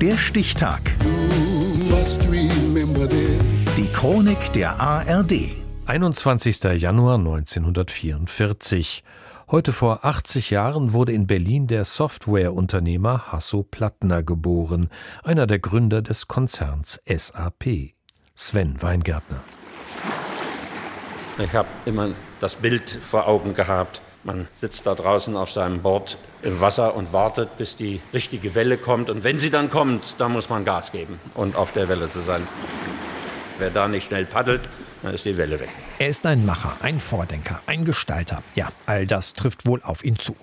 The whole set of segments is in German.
Der Stichtag. Die Chronik der ARD. 21. Januar 1944. Heute vor 80 Jahren wurde in Berlin der Softwareunternehmer Hasso Plattner geboren, einer der Gründer des Konzerns SAP. Sven Weingärtner. Ich habe immer das Bild vor Augen gehabt. Man sitzt da draußen auf seinem Board im Wasser und wartet, bis die richtige Welle kommt. Und wenn sie dann kommt, dann muss man Gas geben und auf der Welle zu sein. Wer da nicht schnell paddelt, dann ist die Welle weg. Er ist ein Macher, ein Vordenker, ein Gestalter. Ja, all das trifft wohl auf ihn zu.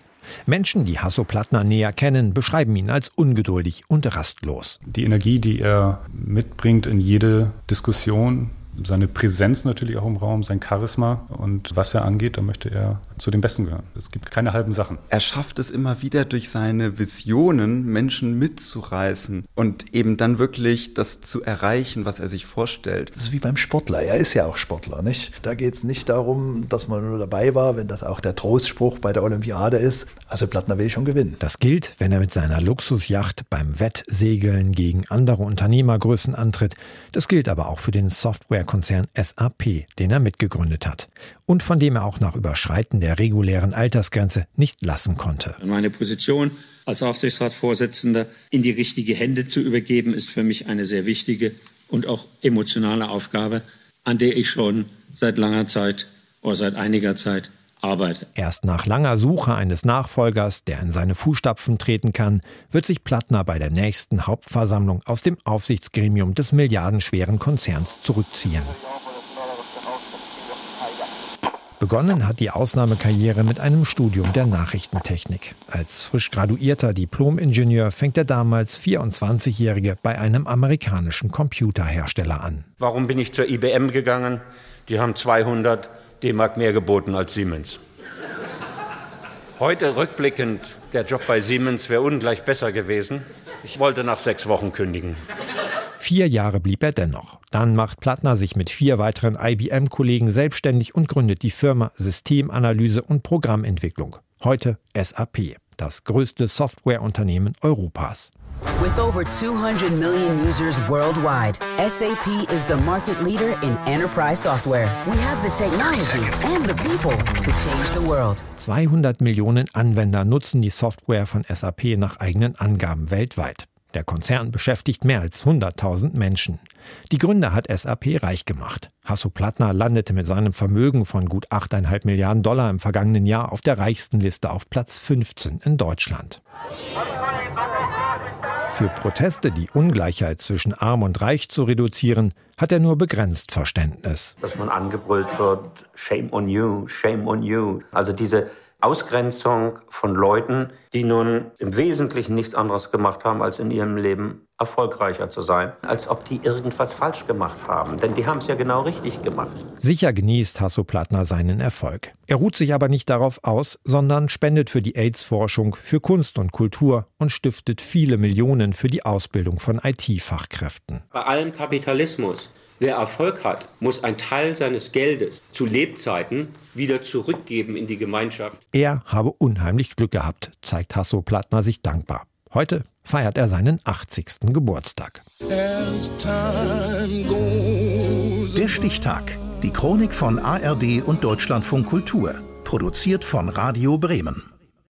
Menschen, die Hasso Plattner näher kennen, beschreiben ihn als ungeduldig und rastlos. Die Energie, die er mitbringt in jede Diskussion, seine Präsenz natürlich auch im Raum, sein Charisma und was er angeht, da möchte er zu den Besten gehören. Es gibt keine halben Sachen. Er schafft es immer wieder durch seine Visionen, Menschen mitzureißen und eben dann wirklich das zu erreichen, was er sich vorstellt. Das ist wie beim Sportler. Er ist ja auch Sportler, nicht? Da geht es nicht darum, dass man nur dabei war, wenn das auch der Trostspruch bei der Olympiade ist. Also Plattner will schon gewinnen. Das gilt, wenn er mit seiner Luxusjacht beim Wettsegeln gegen andere Unternehmergrößen antritt. Das gilt aber auch für den Softwarekonzern SAP, den er mitgegründet hat und von dem er auch nach Überschreiten der regulären Altersgrenze nicht lassen konnte. Meine Position als Aufsichtsratsvorsitzender in die richtige Hände zu übergeben, ist für mich eine sehr wichtige und auch emotionale Aufgabe, an der ich schon seit langer Zeit oder seit einiger Zeit arbeite. Erst nach langer Suche eines Nachfolgers, der in seine Fußstapfen treten kann, wird sich Plattner bei der nächsten Hauptversammlung aus dem Aufsichtsgremium des milliardenschweren Konzerns zurückziehen. Begonnen hat die Ausnahmekarriere mit einem Studium der Nachrichtentechnik. Als frisch graduierter Diplom-Ingenieur fängt der damals 24-Jährige bei einem amerikanischen Computerhersteller an. Warum bin ich zur IBM gegangen? Die haben 200 D-Mark mehr geboten als Siemens. Heute rückblickend, der Job bei Siemens wäre ungleich besser gewesen. Ich wollte nach sechs Wochen kündigen. Vier Jahre blieb er dennoch. Dann macht Plattner sich mit vier weiteren IBM-Kollegen selbstständig und gründet die Firma Systemanalyse und Programmentwicklung. Heute SAP, das größte Softwareunternehmen Europas. With over 200 million users worldwide, SAP is the market leader in enterprise software. We have the technology and the people to change the world. 200 Millionen Anwender nutzen die Software von SAP nach eigenen Angaben weltweit. Der Konzern beschäftigt mehr als 100.000 Menschen. Die Gründer hat SAP reich gemacht. Hasso Plattner landete mit seinem Vermögen von gut 8,5 Milliarden Dollar im vergangenen Jahr auf der reichsten Liste auf Platz 15 in Deutschland. Für Proteste, die Ungleichheit zwischen Arm und Reich zu reduzieren, hat er nur begrenzt Verständnis. Dass man angebrüllt wird, shame on you, shame on you. Also diese Ausgrenzung von Leuten, die nun im Wesentlichen nichts anderes gemacht haben, als in ihrem Leben erfolgreicher zu sein, als ob die irgendwas falsch gemacht haben. Denn die haben es ja genau richtig gemacht. Sicher genießt Hasso Plattner seinen Erfolg. Er ruht sich aber nicht darauf aus, sondern spendet für die AIDS-Forschung, für Kunst und Kultur und stiftet viele Millionen für die Ausbildung von IT-Fachkräften. Bei allem Kapitalismus Wer Erfolg hat, muss einen Teil seines Geldes zu Lebzeiten wieder zurückgeben in die Gemeinschaft. Er habe unheimlich Glück gehabt, zeigt Hasso Plattner sich dankbar. Heute feiert er seinen 80. Geburtstag. Der Stichtag. Die Chronik von ARD und Deutschlandfunk Kultur. Produziert von Radio Bremen.